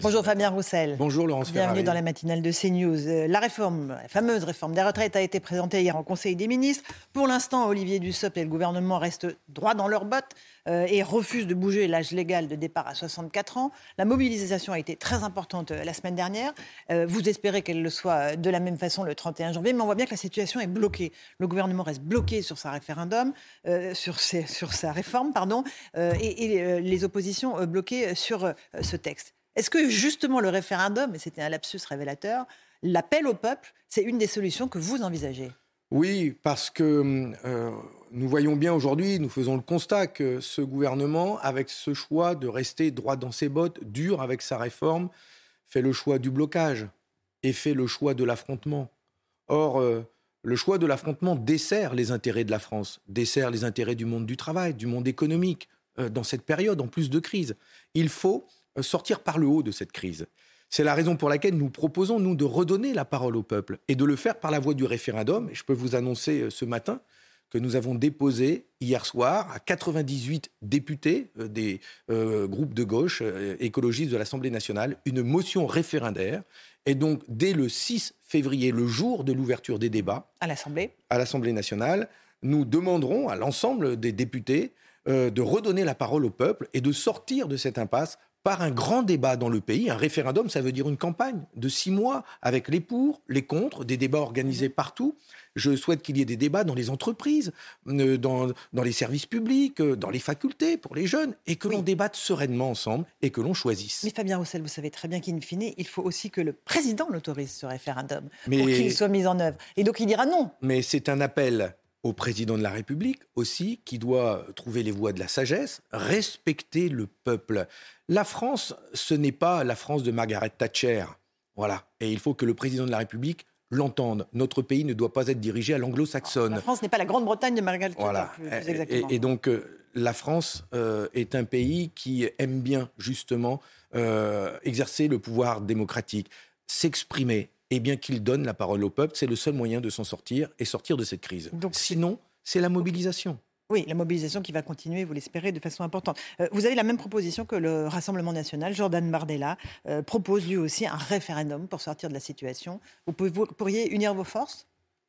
Bonjour Fabien Roussel. Bonjour Laurence Bienvenue dans la matinale de CNews. Euh, La réforme, la fameuse réforme des retraites a été présentée hier en Conseil des ministres. Pour l'instant, Olivier Dussopt et le gouvernement restent droit dans leurs bottes euh, et refusent de bouger l'âge légal de départ à 64 ans. La mobilisation a été très importante euh, la semaine dernière. Euh, vous espérez qu'elle le soit de la même façon le 31 janvier, mais on voit bien que la situation est bloquée. Le gouvernement reste bloqué sur sa référendum, sur, ses- sur sa réforme, pardon, et, et, les oppositions bloquées sur ce texte. Est-ce que justement le référendum, et c'était un lapsus révélateur, l'appel au peuple, c'est une des solutions que vous envisagez? Oui, parce que euh, nous voyons bien aujourd'hui, nous faisons le constat que ce gouvernement, avec ce choix de rester droit dans ses bottes, dur avec sa réforme, fait le choix du blocage et fait le choix de l'affrontement. Or, euh, le choix de l'affrontement dessert les intérêts de la France, dessert les intérêts du monde du travail, du monde économique, euh, dans cette période, en plus de crise. Il faut sortir par le haut de cette crise. C'est la raison pour laquelle nous proposons, nous, de redonner la parole au peuple et de le faire par la voie du référendum. Et je peux vous annoncer euh, ce matin que nous avons déposé hier soir à 98 députés euh, des euh, groupes de gauche euh, écologistes de l'Assemblée nationale une motion référendaire. Et donc, dès le 6 février, le jour de l'ouverture des débats, à l'Assemblée à l'Assemblée nationale, nous demanderons à l'ensemble des députés euh, de redonner la parole au peuple et de sortir de cette impasse par un grand débat dans le pays. Un référendum, ça veut dire une campagne de six mois avec les pour, les contre, des débats organisés partout. Je souhaite qu'il y ait des débats dans les entreprises, dans, dans les services publics, euh, dans les facultés pour les jeunes, et que l'on débatte sereinement ensemble et que l'on choisisse. Mais Fabien Roussel, vous savez très bien qu'in fine, il faut aussi que le président l'autorise, ce référendum, Mais- pour qu'il soit mis en œuvre. Et donc il dira non. Mais c'est un appel au président de la République aussi, qui doit trouver les voies de la sagesse, respecter le peuple. La France, ce n'est pas la France de Margaret Thatcher. Voilà. Et il faut que le président de la République l'entende. Notre pays ne doit pas être dirigé à l'anglo-saxonne. La France n'est pas la Grande-Bretagne de Margaret Thatcher, Voilà. plus, plus Et- exactement. Et, et donc, euh, la France euh, est un pays qui aime bien, justement, euh, exercer le pouvoir démocratique, s'exprimer, et bien qu'il donne la parole au peuple. C'est le seul moyen de s'en sortir et sortir de cette crise. Donc, Sinon, c'est la mobilisation. Oui, la mobilisation qui va continuer, vous l'espérez, de façon importante. Euh, vous avez la même proposition que le Rassemblement national. Jordan Bardella euh, propose lui aussi un référendum pour sortir de la situation. Vous, pouvez- vous pourriez unir vos forces?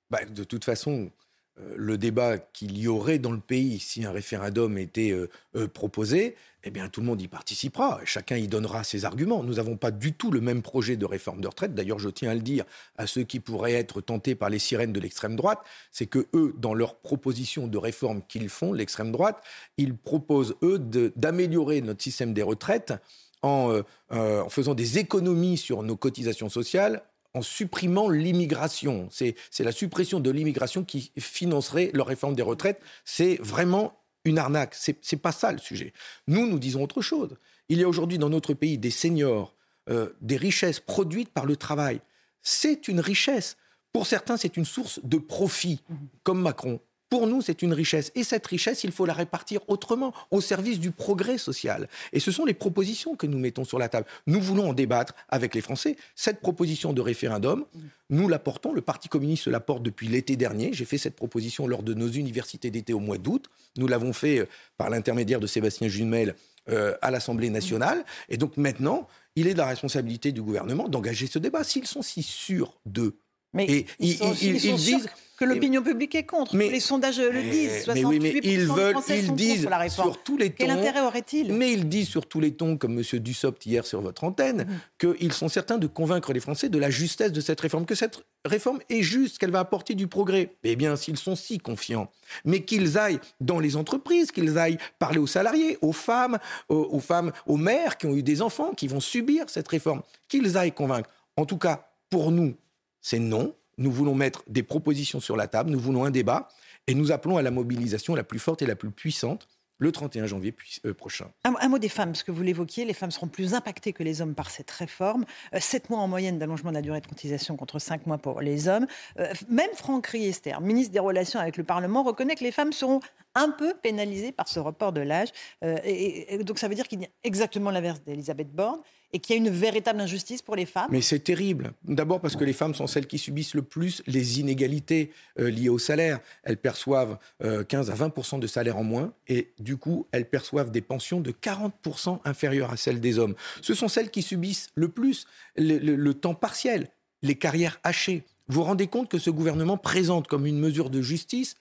Bah, de toute façon, le débat qu'il y aurait dans le pays si un référendum était euh, euh, proposé, eh bien, tout le monde y participera. Chacun y donnera ses arguments. Nous n'avons pas du tout le même projet de réforme de retraite. D'ailleurs, je tiens à le dire à ceux qui pourraient être tentés par les sirènes de l'extrême droite, c'est que eux, dans leurs propositions de réforme qu'ils font, l'extrême droite, ils proposent eux d'améliorer notre système des retraites en, euh, euh, en faisant des économies sur nos cotisations sociales en supprimant l'immigration. C'est la suppression de l'immigration qui financerait leur réforme des retraites. C'est vraiment une arnaque. C'est c'est pas ça le sujet. Nous, nous disons autre chose. Il y a aujourd'hui dans notre pays des seniors, euh, des richesses produites par le travail. C'est une richesse. Pour certains, c'est une source de profit, comme Macron. Pour nous, c'est une richesse. Et cette richesse, il faut la répartir autrement, au service du progrès social. Et ce sont les propositions que nous mettons sur la table. Nous voulons en débattre avec les Français. Cette proposition de référendum, nous la portons. Le Parti communiste la porte depuis l'été dernier. J'ai fait cette proposition lors de nos universités d'été au mois d'août. Nous l'avons fait euh, par l'intermédiaire de Sébastien Jumel euh, à l'Assemblée nationale. Et donc maintenant, il est de la responsabilité du gouvernement d'engager ce débat. S'ils sont si sûrs d'eux, Mais Et ils, ils- sont, ils- ils sont ils sûrs disent- que l'opinion publique est contre. Mais- les sondages le Mais- disent. mais 68% oui, mais ils veulent, ils disent la réforme. sur tous les tons. Quel intérêt aurait-il? Mais ils disent sur tous les tons, comme M. Dussopt hier sur votre antenne, qu'ils sont certains de convaincre les Français de la justesse de cette réforme, que cette réforme est juste, qu'elle va apporter du progrès. Eh bien, s'ils sont si confiants, mais qu'ils aillent dans les entreprises, qu'ils aillent parler aux salariés, aux femmes, aux, aux femmes, aux mères qui ont eu des enfants, qui vont subir cette réforme, qu'ils aillent convaincre. En tout cas, pour nous, c'est non. Nous voulons mettre des propositions sur la table, nous voulons un débat, et nous appelons à la mobilisation la plus forte et la plus puissante le 31 janvier euh, prochain. Un, mot des femmes, parce que vous l'évoquiez, les femmes seront plus impactées que les hommes par cette réforme. Euh, sept mois en moyenne d'allongement de la durée de cotisation contre cinq mois pour les hommes. Euh, même Franck Riester, ministre des Relations avec le Parlement, reconnaît que les femmes seront un peu pénalisées par ce report de l'âge. et, donc ça veut dire qu'il y a exactement l'inverse d'Elisabeth Borne et qu'il y a une véritable injustice pour les femmes Mais c'est terrible. D'abord parce que les femmes sont celles qui subissent le plus les inégalités euh, liées au salaire. Elles perçoivent 15 euh, à 20 de salaire en moins et du coup, elles perçoivent des pensions de 40 inférieures à celles des hommes. Ce sont celles qui subissent le plus le temps partiel, les carrières hachées. Vous vous rendez compte que ce gouvernement présente comme une mesure de justice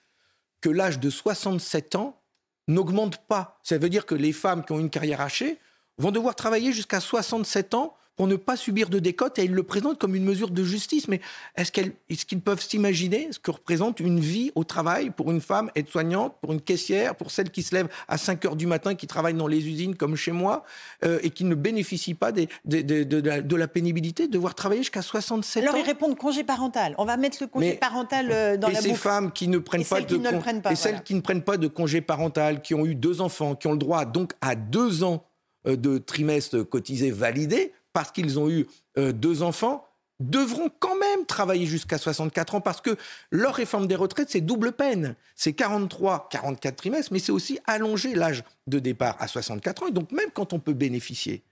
que l'âge de 67 ans n'augmente pas. Ça veut dire que les femmes qui ont une carrière hachée vont devoir travailler jusqu'à 67 ans pour ne pas subir de décote et ils le présentent comme une mesure de justice. Mais est-ce qu'ils peuvent s'imaginer ce que représente une vie au travail pour une femme aide-soignante, pour une caissière, pour celle qui se lève à 5 heures du matin, qui travaille dans les usines comme chez moi euh, et qui ne bénéficie pas des, de, la, pénibilité de devoir travailler jusqu'à 67 ans Alors ils répondent congé parental. On va mettre le congé parental euh, dans et la ces femmes qui ne prennent pas de et celles qui ne prennent pas de congé parental, qui ont eu deux enfants, qui ont le droit donc à deux ans euh, de trimestres cotisés validés, parce qu'ils ont eu euh, deux enfants, devront quand même travailler jusqu'à 64 ans parce que leur réforme des retraites, c'est double peine. C'est 43, 44 trimestres, mais c'est aussi allonger l'âge de départ à 64 ans. Et donc, même quand on peut bénéficier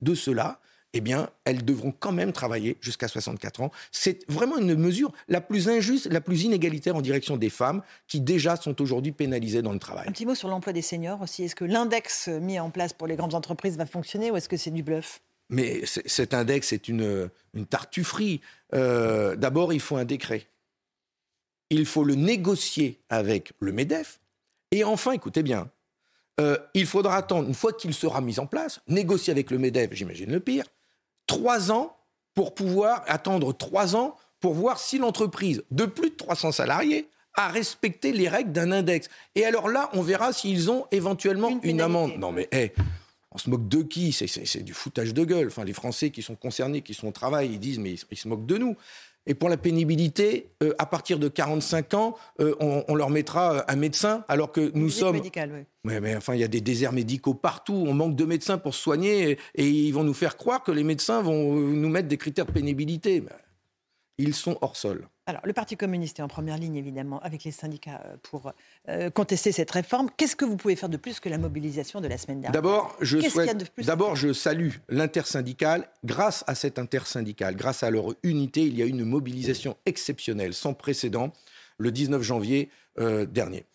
de cela, eh bien, elles devront quand même travailler jusqu'à 64 ans. C'est vraiment une mesure la plus injuste, la plus inégalitaire en direction des femmes qui déjà sont aujourd'hui pénalisées dans le travail. Un petit mot sur l'emploi des seniors aussi. Est-ce que l'index mis en place pour les grandes entreprises va fonctionner ou est-ce que c'est du bluff? Mais cet index est une, tartufferie. Euh, d'abord, il faut un décret. Il faut le négocier avec le MEDEF. Et enfin, écoutez bien, euh, il faudra attendre, une fois qu'il sera mis en place, négocier avec le MEDEF, j'imagine le pire, trois ans pour pouvoir attendre trois ans pour voir si l'entreprise de plus de 300 salariés a respecté les règles d'un index. Et alors là, on verra s'ils ont éventuellement une, amende. Non mais, hé, on se moque de qui? C'est du foutage de gueule. Enfin, les Français qui sont concernés, qui sont au travail, ils disent mais ils, se moquent de nous. Et pour la pénibilité, euh, à partir de 45 ans, euh, on, leur mettra un médecin, alors que nous sommes. Médical, oui. mais enfin, il y a des déserts médicaux partout. On manque de médecins pour soigner, et, ils vont nous faire croire que les médecins vont euh, nous mettre des critères de pénibilité. Ils sont hors sol. Alors, le Parti communiste est en première ligne, évidemment, avec les syndicats euh, pour euh, contester cette réforme. Qu'est-ce que vous pouvez faire de plus que la mobilisation de la semaine dernière? D'abord, je, d'abord, je salue l'intersyndicale. Grâce à cette intersyndicale, grâce à leur unité, il y a eu une mobilisation exceptionnelle, sans précédent, le 19 janvier euh, dernier.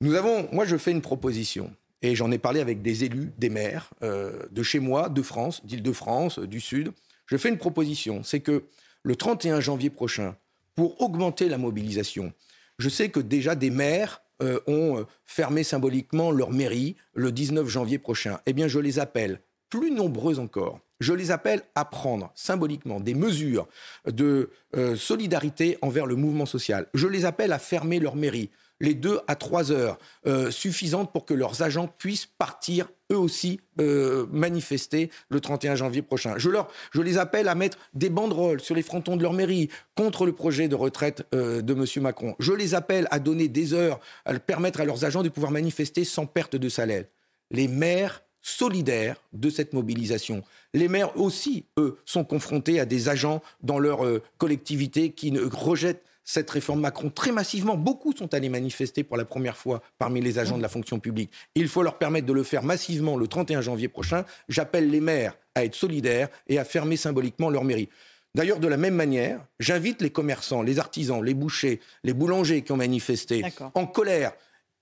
Nous avons, moi, je fais une proposition. Et j'en ai parlé avec des élus, des maires de chez moi, de France, d'Île-de-France, du Sud. Je fais une proposition, c'est que le 31 janvier prochain, pour augmenter la mobilisation. Je sais que déjà des maires euh, ont euh, fermé symboliquement leur mairie le 19 janvier prochain. Eh bien, je les appelle, plus nombreux encore, je les appelle à prendre symboliquement des mesures de euh, solidarité envers le mouvement social. Je les appelle à fermer leur mairie les deux à trois heures euh, suffisantes pour que leurs agents puissent partir eux aussi euh, manifester le 31 janvier prochain. Je, leur, je les appelle à mettre des banderoles sur les frontons de leur mairie contre le projet de retraite euh, de M. Macron. Je les appelle à donner des heures, à permettre à leurs agents de pouvoir manifester sans perte de salaire. Les maires solidaires de cette mobilisation. Les maires aussi, eux, sont confrontés à des agents dans leur collectivité qui ne rejettent cette réforme Macron très massivement. Beaucoup sont allés manifester pour la première fois parmi les agents de la fonction publique. Il faut leur permettre de le faire massivement le 31 janvier prochain. J'appelle les maires à être solidaires et à fermer symboliquement leur mairie. D'ailleurs, de la même manière, j'invite les commerçants, les artisans, les bouchers, les boulangers qui ont manifesté en colère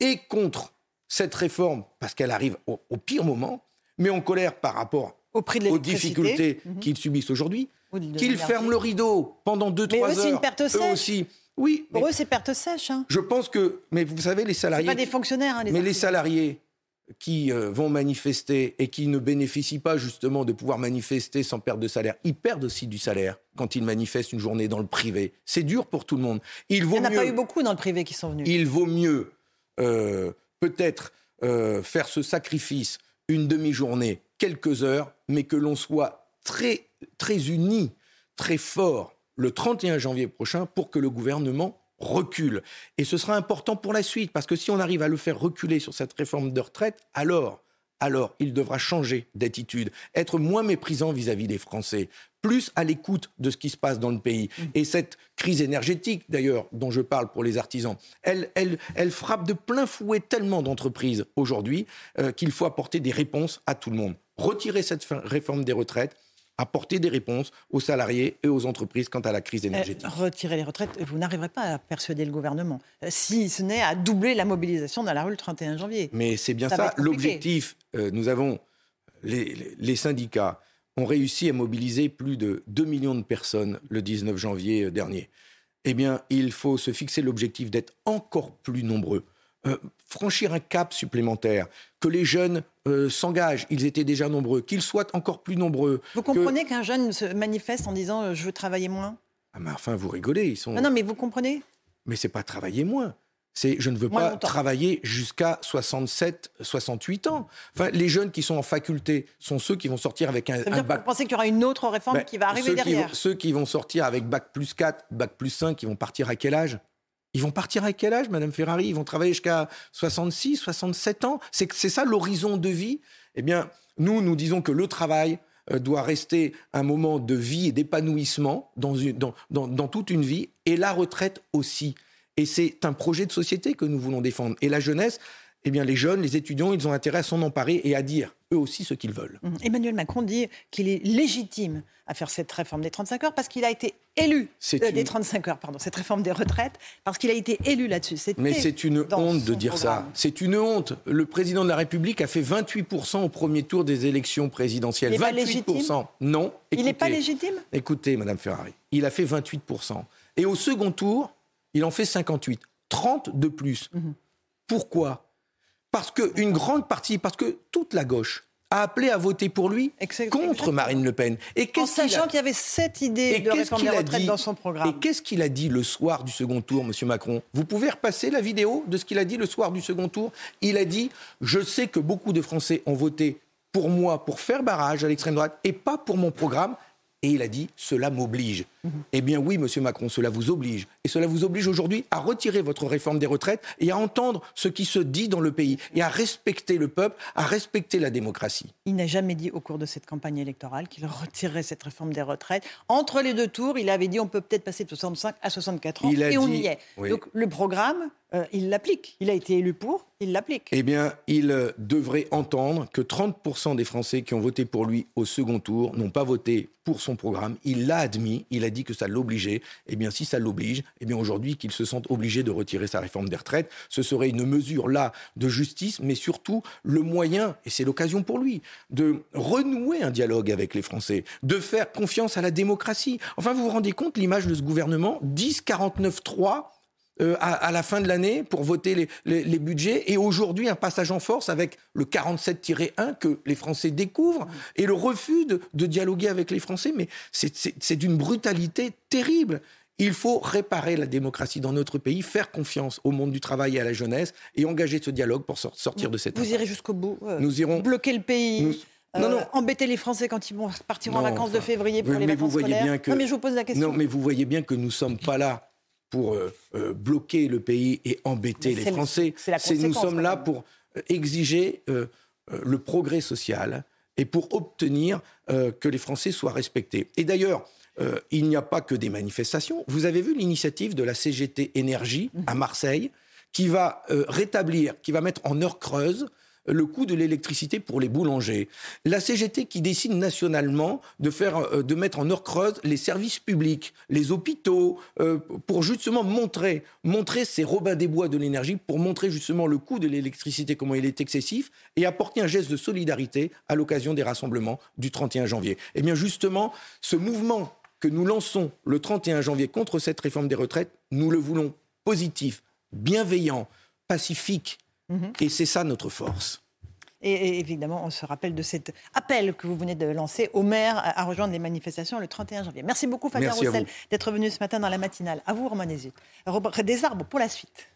et contre cette réforme, parce qu'elle arrive au, pire moment, mais en colère par rapport aux difficultés mhm. qu'ils subissent aujourd'hui, qu'ils ferment le rideau pendant 2-3 heures. c'est une perte sèche. aussi. Oui. Pour eux, c'est perte sèche. Hein. Je pense que, mais vous savez, les salariés. pas des fonctionnaires. Hein, mais les salariés qui euh, vont manifester et qui ne bénéficient pas justement de pouvoir manifester sans perte de salaire, ils perdent aussi du salaire quand ils manifestent une journée dans le privé. C'est dur pour tout le monde. Il vaut Il n'y en a pas eu beaucoup dans le privé qui sont venus. Il vaut mieux euh, peut-être euh, faire ce sacrifice une demi-journée, quelques heures, mais que l'on soit très, très unis, très fort le 31 janvier prochain pour que le gouvernement recule. Et ce sera important pour la suite, parce que si on arrive à le faire reculer sur cette réforme de retraite, alors alors il devra changer d'attitude, être moins méprisant vis-à-vis des Français, plus à l'écoute de ce qui se passe dans le pays. Mmh. Et cette crise énergétique, d'ailleurs, dont je parle pour les artisans, elle, frappe de plein fouet tellement d'entreprises aujourd'hui euh, qu'il faut apporter des réponses à tout le monde. Retirer cette réforme des retraites, apporter des réponses aux salariés et aux entreprises quant à la crise euh, énergétique. retirer les retraites, vous n'arriverez pas à persuader le gouvernement, euh, si ce n'est à doubler la mobilisation dans la rue le 31 janvier. Mais c'est bien ça, l'objectif. Euh, nous avons, les, syndicats ont réussi à mobiliser plus de 2 millions de personnes le 19 janvier dernier. Eh bien, il faut se fixer l'objectif d'être encore plus nombreux. Franchir un cap supplémentaire, que les jeunes euh, s'engagent, ils étaient déjà nombreux, qu'ils soient encore plus nombreux. Vous comprenez qu'un jeune se manifeste en disant euh, je veux travailler moins? Ah mais enfin, vous rigolez, ils sont. Non, non, mais vous comprenez? Mais c'est pas travailler moins. C'est je ne veux pas travailler jusqu'à 67, 68 ans. Enfin, les jeunes qui sont en faculté sont ceux qui vont sortir avec un, bac. Vous pensez qu'il y aura une autre réforme ben, qui va arriver derrière? Ceux qui vont sortir avec bac plus 4, bac plus 5, qui vont partir à quel âge? Ils vont partir à quel âge, Madame Ferrari? Ils vont travailler jusqu'à 66, 67 ans? C'est ça l'horizon de vie? Eh bien, nous, nous disons que le travail euh, doit rester un moment de vie et d'épanouissement dans, dans, toute une vie, et la retraite aussi. Et c'est un projet de société que nous voulons défendre. Et la jeunesse, eh bien, les jeunes, les étudiants, ils ont intérêt à s'en emparer et à dire eux aussi ce qu'ils veulent. Mmh. Emmanuel Macron dit qu'il est légitime à faire cette réforme des 35 heures parce qu'il a été élu euh, des 35 heures, pardon, cette réforme des retraites parce qu'il a été élu là-dessus. Mais c'est une honte de dire ça. C'est une honte. Le président de la République a fait 28% au premier tour des élections présidentielles. Il 28%. non. il n'est pas légitime? Écoutez, Madame Ferrari, il a fait 28%. Et au second tour, il en fait 58. 30 de plus. Mmh. Pourquoi? Parce qu'une grande partie, parce que toute la gauche a appelé à voter pour lui contre Marine Le Pen. Et en sachant qu'il y avait cette idée de réforme des retraites dans son programme. Et qu'est-ce qu'il a dit le soir du second tour, M. Macron? Vous pouvez repasser la vidéo de ce qu'il a dit le soir du second tour Il a dit « Je sais que beaucoup de Français ont voté pour moi pour faire barrage à l'extrême droite et pas pour mon programme. Et il a dit cela m'oblige. Mhm. Eh bien oui, Monsieur Macron, cela vous oblige. Et cela vous oblige aujourd'hui à retirer votre réforme des retraites et à entendre ce qui se dit dans le pays et à respecter le peuple, à respecter la démocratie. Il n'a jamais dit au cours de cette campagne électorale qu'il retirerait cette réforme des retraites. Entre les deux tours, il avait dit on peut peut-être passer de 65 à 64 ans. et on y est. Donc le programme, euh, il l'applique. Il a été élu pour, il l'applique. Eh bien, il euh, devrait entendre que 30% des Français qui ont voté pour lui au second tour n'ont pas voté pour son programme. Il l'a admis, il a dit que ça l'obligeait. Eh bien, si ça l'oblige, eh bien aujourd'hui qu'il se sente obligé de retirer sa réforme des retraites, ce serait une mesure là de justice, mais surtout le moyen, et c'est l'occasion pour lui, de renouer un dialogue avec les Français, de faire confiance à la démocratie. Enfin, vous vous rendez compte l'image de ce gouvernement 10 49 3 euh, à, la fin de l'année pour voter les, budgets. Et aujourd'hui, un passage en force avec le 47-1 que les Français découvrent et le refus de, dialoguer avec les Français. Mais c'est d'une brutalité terrible. Il faut réparer la démocratie dans notre pays, faire confiance au monde du travail et à la jeunesse et engager ce dialogue pour sortir de cette Vous irez jusqu'au bout. Euh, nous irons bloquer le pays. Euh, embêter les Français quand ils vont partir en vacances de février pour les vacances vous voyez Bien que... Non, mais je vous pose la question. Non, mais vous voyez bien que nous ne sommes pas là pour euh, euh, bloquer le pays et embêter les Français. nous sommes là pour euh, exiger le progrès social et pour obtenir que les Français soient respectés. Et d'ailleurs, il n'y a pas que des manifestations. Vous avez vu l'initiative de la CGT Énergie à Marseille qui va rétablir, qui va mettre en heure creuse le coût de l'électricité pour les boulangers. La CGT qui décide nationalement de, faire, euh, de mettre en heure creuse les services publics, les hôpitaux, euh, pour justement montrer, montrer ces Robins des Bois de l'énergie, pour montrer justement le coût de l'électricité, comment il est excessif, et apporter un geste de solidarité à l'occasion des rassemblements du 31 janvier. Eh bien justement, ce mouvement que nous lançons le 31 janvier contre cette réforme des retraites, nous le voulons positif, bienveillant, pacifique, Mhm. Et c'est ça notre force. Et, évidemment, on se rappelle de cet appel que vous venez de lancer au maire à, rejoindre les manifestations le 31 janvier. Merci beaucoup, Fabien Roussel, d'être venu ce matin dans la matinale. À vous, Romain Des arbres pour la suite.